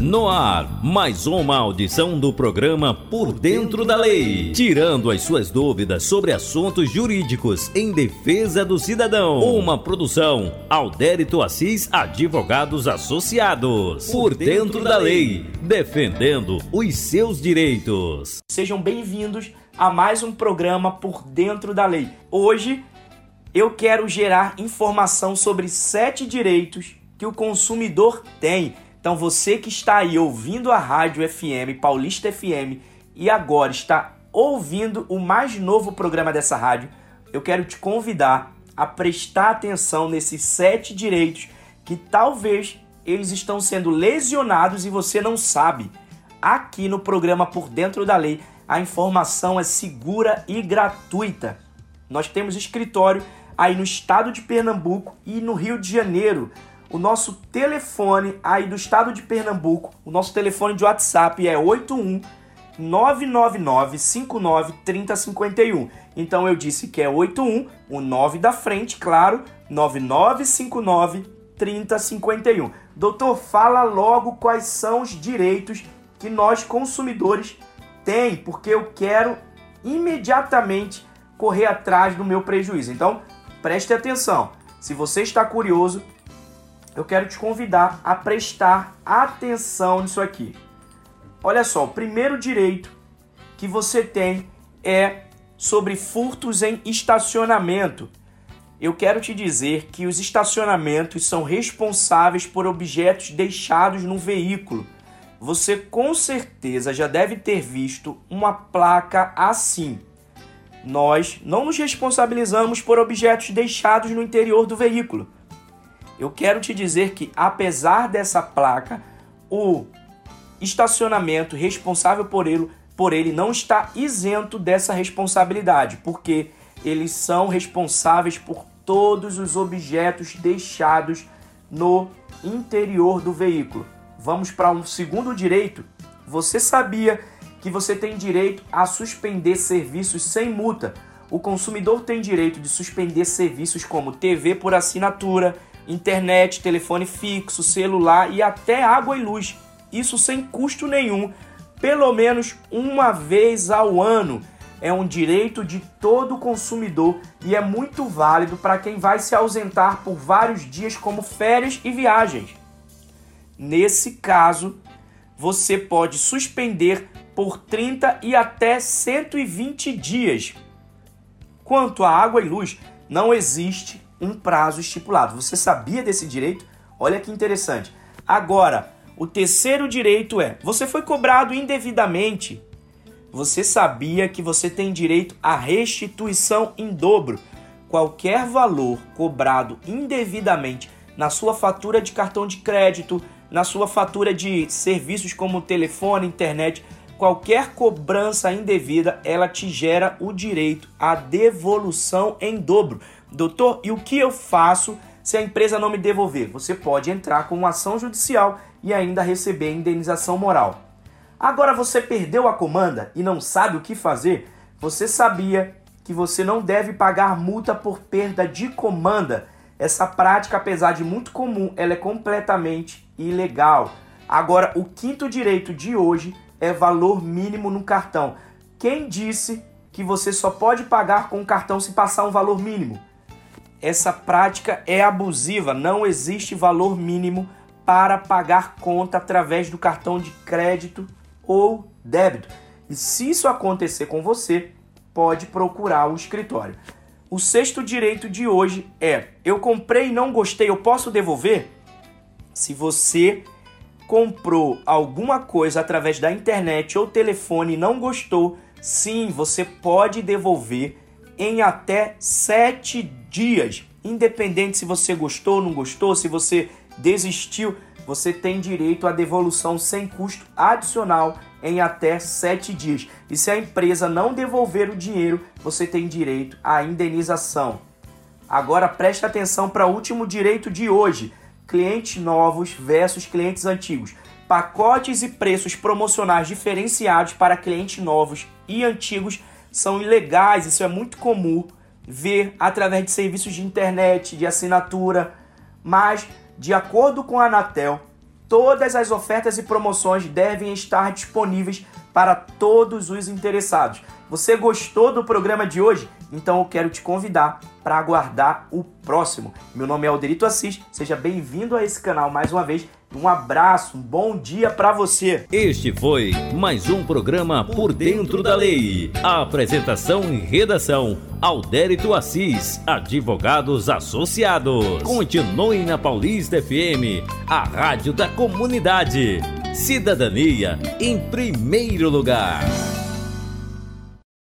No ar, mais uma audição do programa Por Dentro da Lei, tirando as suas dúvidas sobre assuntos jurídicos em defesa do cidadão. Uma produção Aldérito Assis Advogados Associados. Por Dentro da Lei, defendendo os seus direitos. Sejam bem-vindos a mais um programa Por Dentro da Lei. Hoje eu quero gerar informação sobre sete direitos que o consumidor tem então você que está aí ouvindo a Rádio FM, Paulista FM, e agora está ouvindo o mais novo programa dessa rádio, eu quero te convidar a prestar atenção nesses sete direitos que talvez eles estão sendo lesionados e você não sabe. Aqui no programa Por Dentro da Lei, a informação é segura e gratuita. Nós temos escritório aí no estado de Pernambuco e no Rio de Janeiro o nosso telefone aí do estado de Pernambuco, o nosso telefone de WhatsApp é 81 999 59 3051. Então eu disse que é 81, o 9 da frente, claro, 9959 3051. Doutor, fala logo quais são os direitos que nós consumidores tem, porque eu quero imediatamente correr atrás do meu prejuízo. Então, preste atenção. Se você está curioso, eu quero te convidar a prestar atenção nisso aqui. Olha só, o primeiro direito que você tem é sobre furtos em estacionamento. Eu quero te dizer que os estacionamentos são responsáveis por objetos deixados no veículo. Você com certeza já deve ter visto uma placa assim. Nós não nos responsabilizamos por objetos deixados no interior do veículo eu quero te dizer que, apesar dessa placa, o estacionamento responsável por ele, por ele não está isento dessa responsabilidade, porque eles são responsáveis por todos os objetos deixados no interior do veículo. Vamos para um segundo direito. Você sabia que você tem direito a suspender serviços sem multa? O consumidor tem direito de suspender serviços como TV por assinatura, internet, telefone fixo, celular e até água e luz. Isso sem custo nenhum, pelo menos uma vez ao ano. É um direito de todo consumidor e é muito válido para quem vai se ausentar por vários dias, como férias e viagens. Nesse caso, você pode suspender por 30 e até 120 dias. Quanto à água e luz, não existe um prazo estipulado. Você sabia desse direito? Olha que interessante. Agora, o terceiro direito é: você foi cobrado indevidamente. Você sabia que você tem direito à restituição em dobro. Qualquer valor cobrado indevidamente na sua fatura de cartão de crédito, na sua fatura de serviços como telefone, internet, qualquer cobrança indevida, ela te gera o direito à devolução em dobro. Doutor, e o que eu faço se a empresa não me devolver? Você pode entrar com uma ação judicial e ainda receber indenização moral. Agora você perdeu a comanda e não sabe o que fazer? Você sabia que você não deve pagar multa por perda de comanda? Essa prática, apesar de muito comum, ela é completamente ilegal. Agora, o quinto direito de hoje é valor mínimo no cartão. Quem disse que você só pode pagar com o cartão se passar um valor mínimo? Essa prática é abusiva, não existe valor mínimo para pagar conta através do cartão de crédito ou débito. E se isso acontecer com você, pode procurar o escritório. O sexto direito de hoje é: eu comprei e não gostei, eu posso devolver? Se você comprou alguma coisa através da internet ou telefone e não gostou, sim, você pode devolver em até sete dias. Independente se você gostou ou não gostou, se você desistiu, você tem direito à devolução sem custo adicional em até sete dias. E se a empresa não devolver o dinheiro, você tem direito à indenização. Agora preste atenção para o último direito de hoje: clientes novos versus clientes antigos. Pacotes e preços promocionais diferenciados para clientes novos e antigos são ilegais, isso é muito comum ver através de serviços de internet, de assinatura, mas de acordo com a Anatel, todas as ofertas e promoções devem estar disponíveis para todos os interessados. Você gostou do programa de hoje? Então eu quero te convidar para aguardar o próximo. Meu nome é Alderito Assis, seja bem-vindo a esse canal mais uma vez. Um abraço, um bom dia para você. Este foi mais um programa Por Dentro da Lei. A apresentação e redação: Aldérito Assis, Advogados Associados. Continue na Paulista FM, a rádio da comunidade. Cidadania em primeiro lugar.